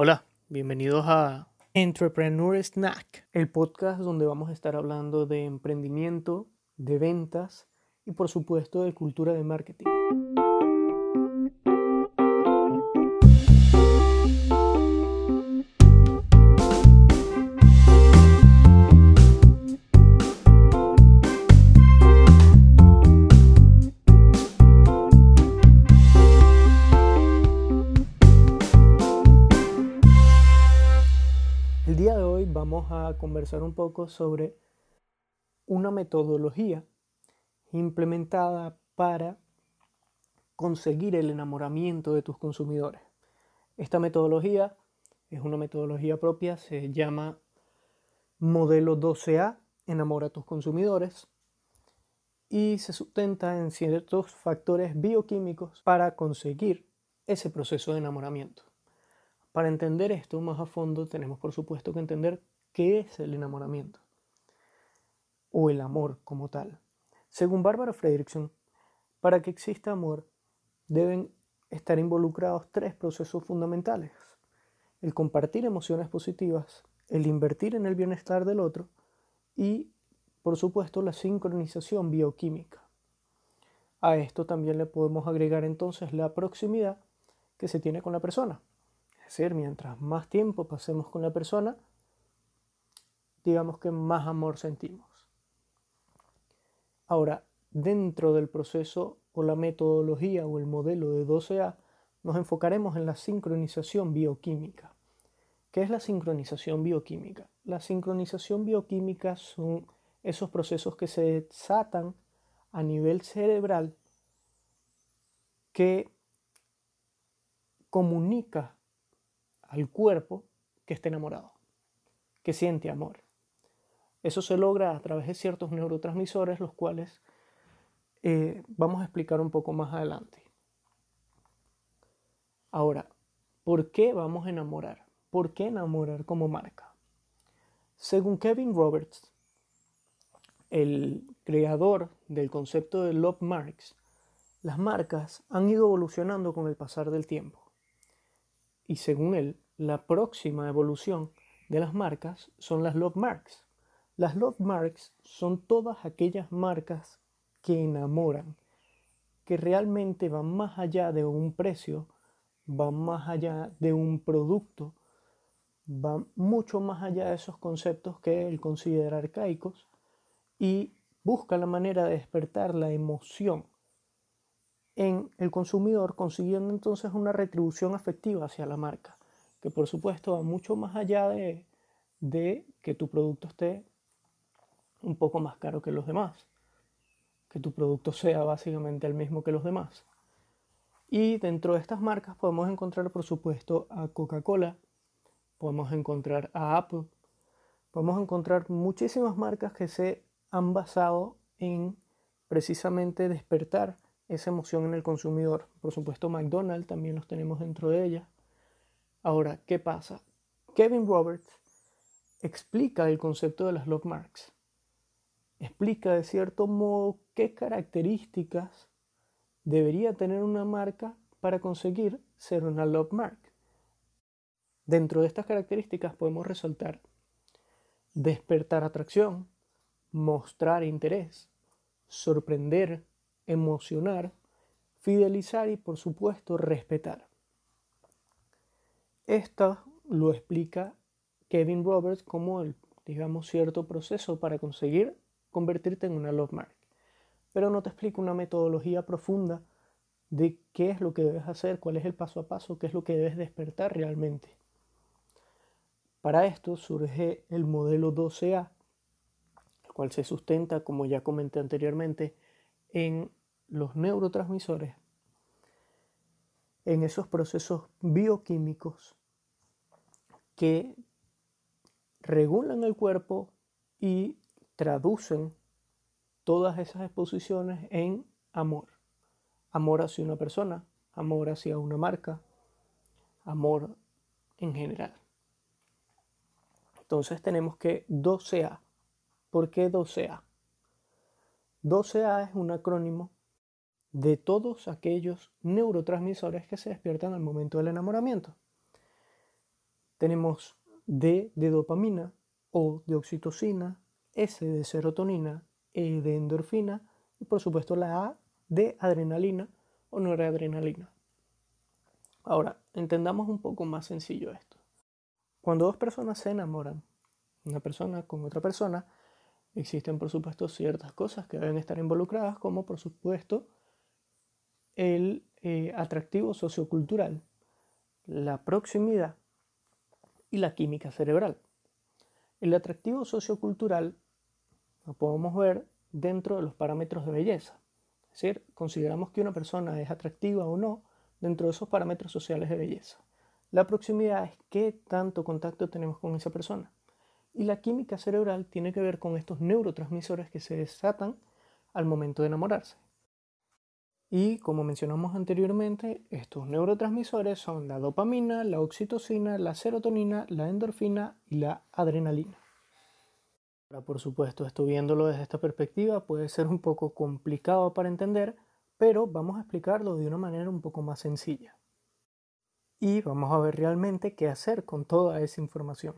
Hola, bienvenidos a Entrepreneur Snack, el podcast donde vamos a estar hablando de emprendimiento, de ventas y por supuesto de cultura de marketing. El día de hoy vamos a conversar un poco sobre una metodología implementada para conseguir el enamoramiento de tus consumidores. Esta metodología es una metodología propia, se llama modelo 12A, enamora a tus consumidores, y se sustenta en ciertos factores bioquímicos para conseguir ese proceso de enamoramiento. Para entender esto más a fondo tenemos por supuesto que entender qué es el enamoramiento o el amor como tal. Según Barbara Fredrickson, para que exista amor deben estar involucrados tres procesos fundamentales. El compartir emociones positivas, el invertir en el bienestar del otro y, por supuesto, la sincronización bioquímica. A esto también le podemos agregar entonces la proximidad que se tiene con la persona. Mientras más tiempo pasemos con la persona, digamos que más amor sentimos. Ahora, dentro del proceso o la metodología o el modelo de 12A, nos enfocaremos en la sincronización bioquímica. ¿Qué es la sincronización bioquímica? La sincronización bioquímica son esos procesos que se desatan a nivel cerebral que comunica al cuerpo que está enamorado, que siente amor. Eso se logra a través de ciertos neurotransmisores, los cuales eh, vamos a explicar un poco más adelante. Ahora, ¿por qué vamos a enamorar? ¿Por qué enamorar como marca? Según Kevin Roberts, el creador del concepto de Love Marks, las marcas han ido evolucionando con el pasar del tiempo y según él, la próxima evolución de las marcas son las love marks. Las love marks son todas aquellas marcas que enamoran, que realmente van más allá de un precio, van más allá de un producto, van mucho más allá de esos conceptos que él considera arcaicos y busca la manera de despertar la emoción en el consumidor, consiguiendo entonces una retribución afectiva hacia la marca, que por supuesto va mucho más allá de, de que tu producto esté un poco más caro que los demás, que tu producto sea básicamente el mismo que los demás. Y dentro de estas marcas podemos encontrar, por supuesto, a Coca-Cola, podemos encontrar a Apple, podemos encontrar muchísimas marcas que se han basado en precisamente despertar esa emoción en el consumidor. Por supuesto, McDonald's también los tenemos dentro de ella. Ahora, ¿qué pasa? Kevin Roberts explica el concepto de las love marks. Explica de cierto modo qué características debería tener una marca para conseguir ser una love mark. Dentro de estas características podemos resaltar despertar atracción, mostrar interés, sorprender, emocionar, fidelizar y por supuesto respetar. Esto lo explica Kevin Roberts como el, digamos, cierto proceso para conseguir convertirte en una love mark. Pero no te explica una metodología profunda de qué es lo que debes hacer, cuál es el paso a paso, qué es lo que debes despertar realmente. Para esto surge el modelo 12A, el cual se sustenta, como ya comenté anteriormente, en los neurotransmisores en esos procesos bioquímicos que regulan el cuerpo y traducen todas esas exposiciones en amor. Amor hacia una persona, amor hacia una marca, amor en general. Entonces tenemos que 12A. ¿Por qué 12A? 12A es un acrónimo de todos aquellos neurotransmisores que se despiertan al momento del enamoramiento. tenemos D de dopamina, O de oxitocina, S de serotonina, E de endorfina y por supuesto la A de adrenalina o noradrenalina. Ahora, entendamos un poco más sencillo esto. Cuando dos personas se enamoran, una persona con otra persona, existen por supuesto ciertas cosas que deben estar involucradas, como por supuesto el eh, atractivo sociocultural, la proximidad y la química cerebral. El atractivo sociocultural lo podemos ver dentro de los parámetros de belleza. Es decir, consideramos que una persona es atractiva o no dentro de esos parámetros sociales de belleza. La proximidad es qué tanto contacto tenemos con esa persona. Y la química cerebral tiene que ver con estos neurotransmisores que se desatan al momento de enamorarse. Y como mencionamos anteriormente, estos neurotransmisores son la dopamina, la oxitocina, la serotonina, la endorfina y la adrenalina. Ahora, por supuesto, esto viéndolo desde esta perspectiva puede ser un poco complicado para entender, pero vamos a explicarlo de una manera un poco más sencilla. Y vamos a ver realmente qué hacer con toda esa información.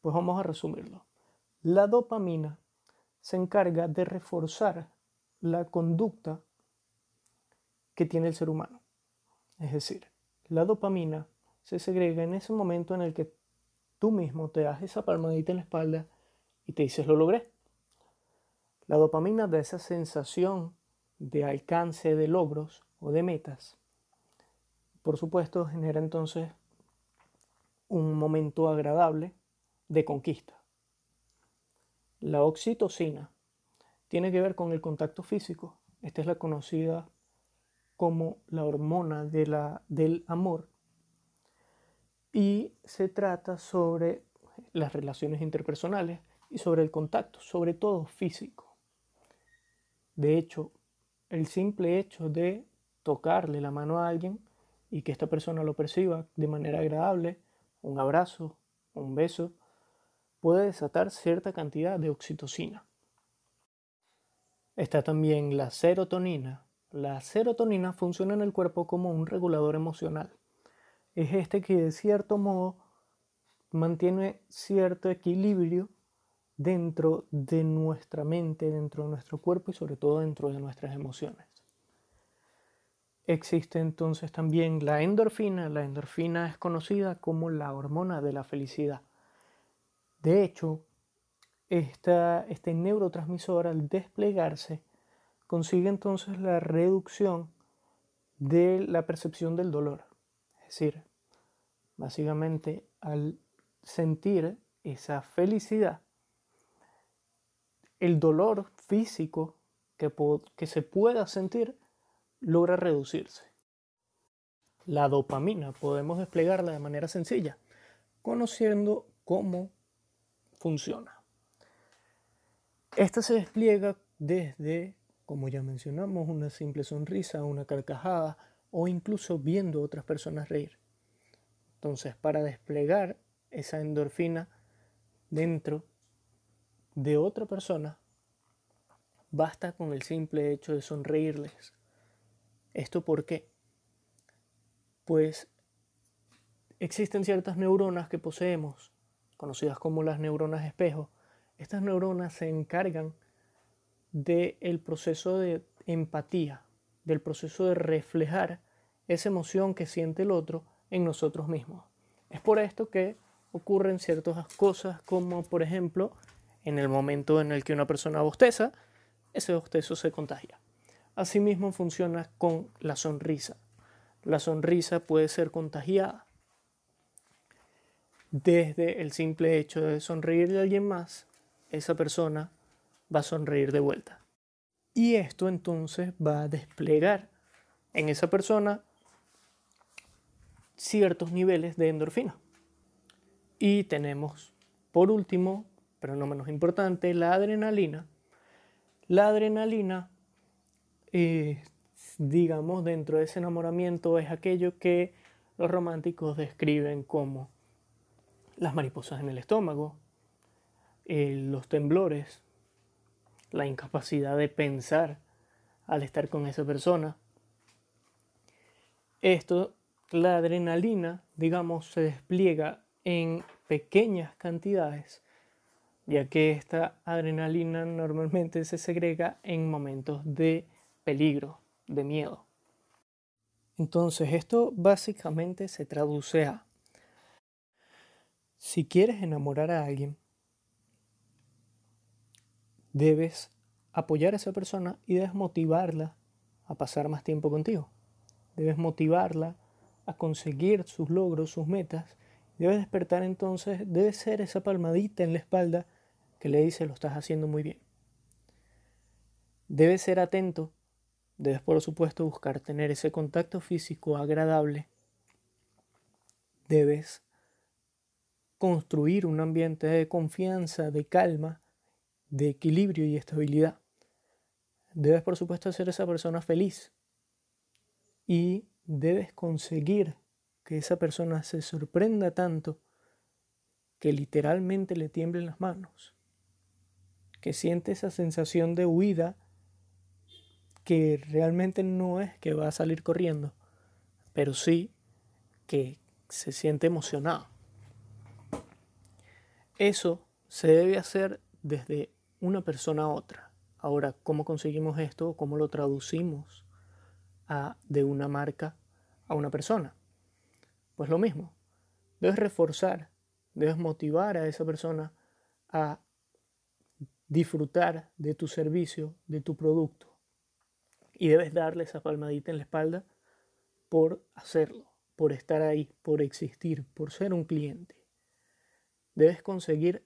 Pues vamos a resumirlo. La dopamina se encarga de reforzar la conducta tiene el ser humano. Es decir, la dopamina se segrega en ese momento en el que tú mismo te das esa palmadita en la espalda y te dices lo logré. La dopamina da esa sensación de alcance de logros o de metas. Por supuesto, genera entonces un momento agradable de conquista. La oxitocina tiene que ver con el contacto físico. Esta es la conocida como la hormona de la, del amor y se trata sobre las relaciones interpersonales y sobre el contacto, sobre todo físico. De hecho, el simple hecho de tocarle la mano a alguien y que esta persona lo perciba de manera agradable, un abrazo, un beso, puede desatar cierta cantidad de oxitocina. Está también la serotonina, la serotonina funciona en el cuerpo como un regulador emocional. Es este que de cierto modo mantiene cierto equilibrio dentro de nuestra mente, dentro de nuestro cuerpo y sobre todo dentro de nuestras emociones. Existe entonces también la endorfina. La endorfina es conocida como la hormona de la felicidad. De hecho, este neurotransmisor al desplegarse consigue entonces la reducción de la percepción del dolor. Es decir, básicamente al sentir esa felicidad, el dolor físico que, se pueda sentir logra reducirse. La dopamina podemos desplegarla de manera sencilla, conociendo cómo funciona. Esta se despliega desde como ya mencionamos, una simple sonrisa, una carcajada o incluso viendo a otras personas reír. Entonces, para desplegar esa endorfina dentro de otra persona, basta con el simple hecho de sonreírles. ¿Esto por qué? Pues existen ciertas neuronas que poseemos, conocidas como las neuronas espejo. Estas neuronas se encargan del proceso de empatía, del proceso de reflejar esa emoción que siente el otro en nosotros mismos. Es por esto que ocurren ciertas cosas como, por ejemplo, en el momento en el que una persona bosteza, ese bostezo se contagia. Asimismo funciona con la sonrisa. La sonrisa puede ser contagiada desde el simple hecho de sonreírle a alguien más, esa persona va a sonreír de vuelta. Y esto entonces va a desplegar en esa persona ciertos niveles de endorfina. Y tenemos, por último, pero no menos importante, la adrenalina. La adrenalina, eh, digamos, dentro de ese enamoramiento es aquello que los románticos describen como las mariposas en el estómago, eh, los temblores, la incapacidad de pensar al estar con esa persona. Esto, la adrenalina, digamos, se despliega en pequeñas cantidades, ya que esta adrenalina normalmente se segrega en momentos de peligro, de miedo. Entonces, esto básicamente se traduce a, si quieres enamorar a alguien, debes apoyar a esa persona y debes motivarla a pasar más tiempo contigo. Debes motivarla a conseguir sus logros, sus metas. Debes despertar entonces, debe ser esa palmadita en la espalda que le dice lo estás haciendo muy bien. Debes ser atento Debes, por supuesto, buscar tener ese contacto físico agradable. Debes construir un ambiente de confianza, de calma, de equilibrio y estabilidad. Debes, por supuesto, hacer esa persona feliz. Y debes conseguir que esa persona se sorprenda tanto que literalmente le tiemblen las manos, que siente esa sensación de huida que realmente no es que va a salir corriendo, pero sí que se siente emocionado. Eso se debe hacer desde una persona a otra. Ahora, ¿cómo conseguimos esto? ¿Cómo lo traducimos a, de una marca a una persona? Pues lo mismo. Debes reforzar, debes motivar a esa persona a disfrutar de tu servicio, de tu producto. Y debes darle esa palmadita en la espalda por hacerlo, por estar ahí, por existir, por ser un cliente. Debes conseguir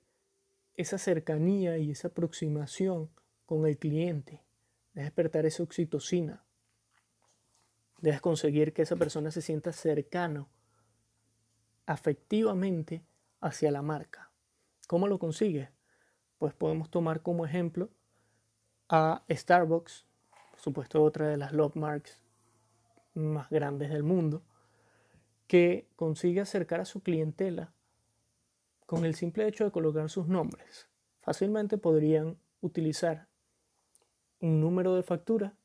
esa cercanía y esa aproximación con el cliente. Debes despertar esa oxitocina. Debes conseguir que esa persona se sienta cercano afectivamente hacia la marca. ¿Cómo lo consigues? Pues podemos tomar como ejemplo a Starbucks supuesto otra de las love marks más grandes del mundo, que consigue acercar a su clientela con el simple hecho de colocar sus nombres. Fácilmente podrían utilizar un número de factura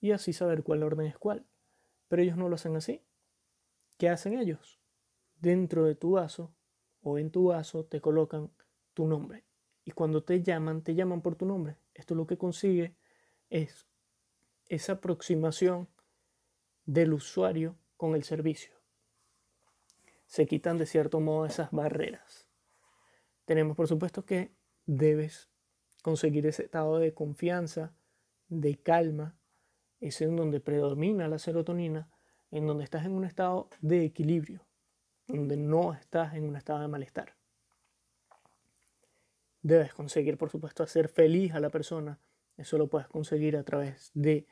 y así saber cuál orden es cuál. Pero ellos no lo hacen así. ¿Qué hacen ellos? Dentro de tu vaso o en tu vaso te colocan tu nombre. Y cuando te llaman, te llaman por tu nombre. Esto lo que consigue es esa aproximación del usuario con el servicio. Se quitan de cierto modo esas barreras. Tenemos por supuesto que debes conseguir ese estado de confianza, de calma, ese en donde predomina la serotonina, en donde estás en un estado de equilibrio, donde no estás en un estado de malestar. Debes conseguir, por supuesto, hacer feliz a la persona eso lo puedes conseguir a través de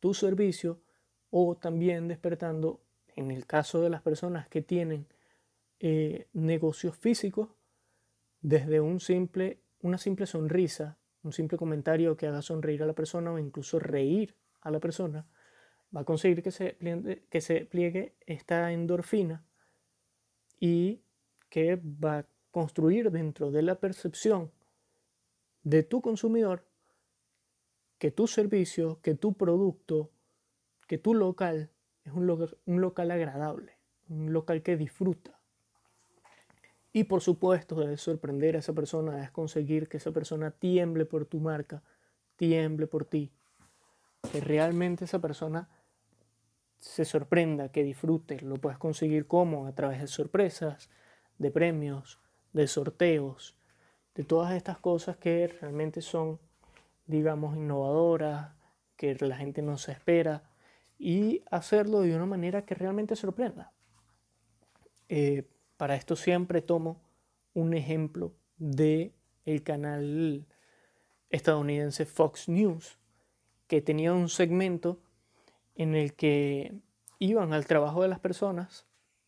tu servicio o también despertando, en el caso de las personas que tienen eh, negocios físicos, desde un simple, una simple sonrisa, un simple comentario que haga sonreír a la persona o incluso reír a la persona, va a conseguir que se, que se pliegue esta endorfina y que va a construir dentro de la percepción de tu consumidor que tu servicio, que tu producto, que tu local es un local, un local agradable, un local que disfruta. Y por supuesto, debes sorprender a esa persona, debes conseguir que esa persona tiemble por tu marca, tiemble por ti. Que realmente esa persona se sorprenda, que disfrute. Lo puedes conseguir como a través de sorpresas, de premios, de sorteos, de todas estas cosas que realmente son digamos, innovadoras, que la gente no se espera, y hacerlo de una manera que realmente sorprenda. Eh, para esto siempre tomo un ejemplo de el canal estadounidense Fox News, que tenía un segmento en el que iban al trabajo de las personas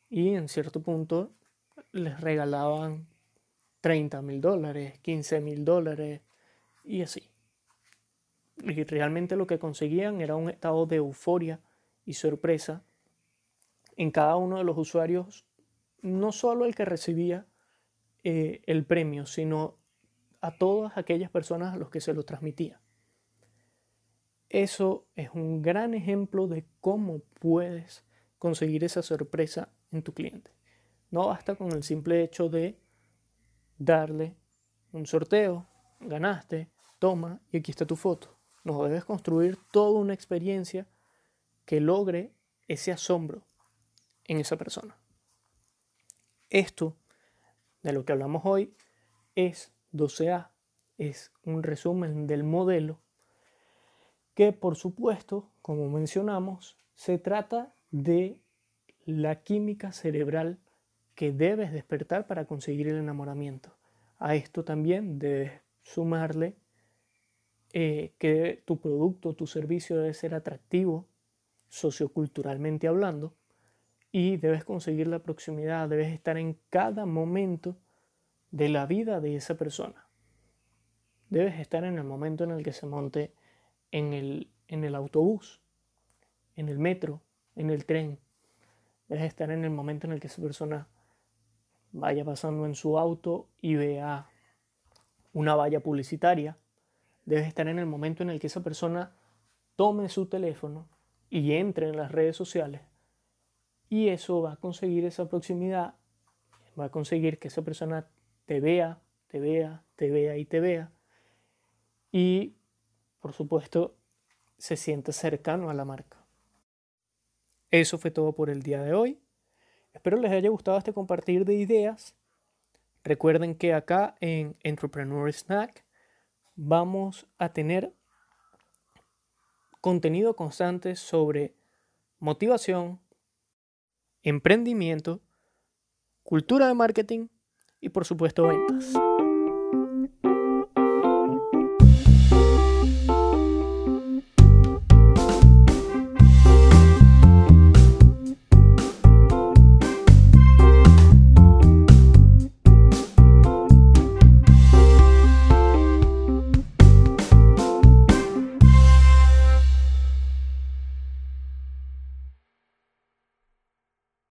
y en cierto punto les regalaban 30 mil dólares, 15 mil dólares y así. Y realmente lo que conseguían era un estado de euforia y sorpresa en cada uno de los usuarios, no solo el que recibía eh, el premio, sino a todas aquellas personas a los que se lo transmitía. Eso es un gran ejemplo de cómo puedes conseguir esa sorpresa en tu cliente. No basta con el simple hecho de darle un sorteo, ganaste, toma y aquí está tu foto. No, debes construir toda una experiencia que logre ese asombro en esa persona. Esto de lo que hablamos hoy es 12A, es un resumen del modelo que por supuesto, como mencionamos, se trata de la química cerebral que debes despertar para conseguir el enamoramiento. A esto también debes sumarle eh, que tu producto, tu servicio debe ser atractivo socioculturalmente hablando y debes conseguir la proximidad, debes estar en cada momento de la vida de esa persona. Debes estar en el momento en el que se monte en el, en el autobús, en el metro, en el tren. Debes estar en el momento en el que esa persona vaya pasando en su auto y vea una valla publicitaria. Debes estar en el momento en el que esa persona tome su teléfono y entre en las redes sociales. Y eso va a conseguir esa proximidad, va a conseguir que esa persona te vea, te vea, te vea y te vea. Y por supuesto, se siente cercano a la marca. Eso fue todo por el día de hoy. Espero les haya gustado este compartir de ideas. Recuerden que acá en Entrepreneur Snack vamos a tener contenido constante sobre motivación, emprendimiento, cultura de marketing y por supuesto ventas.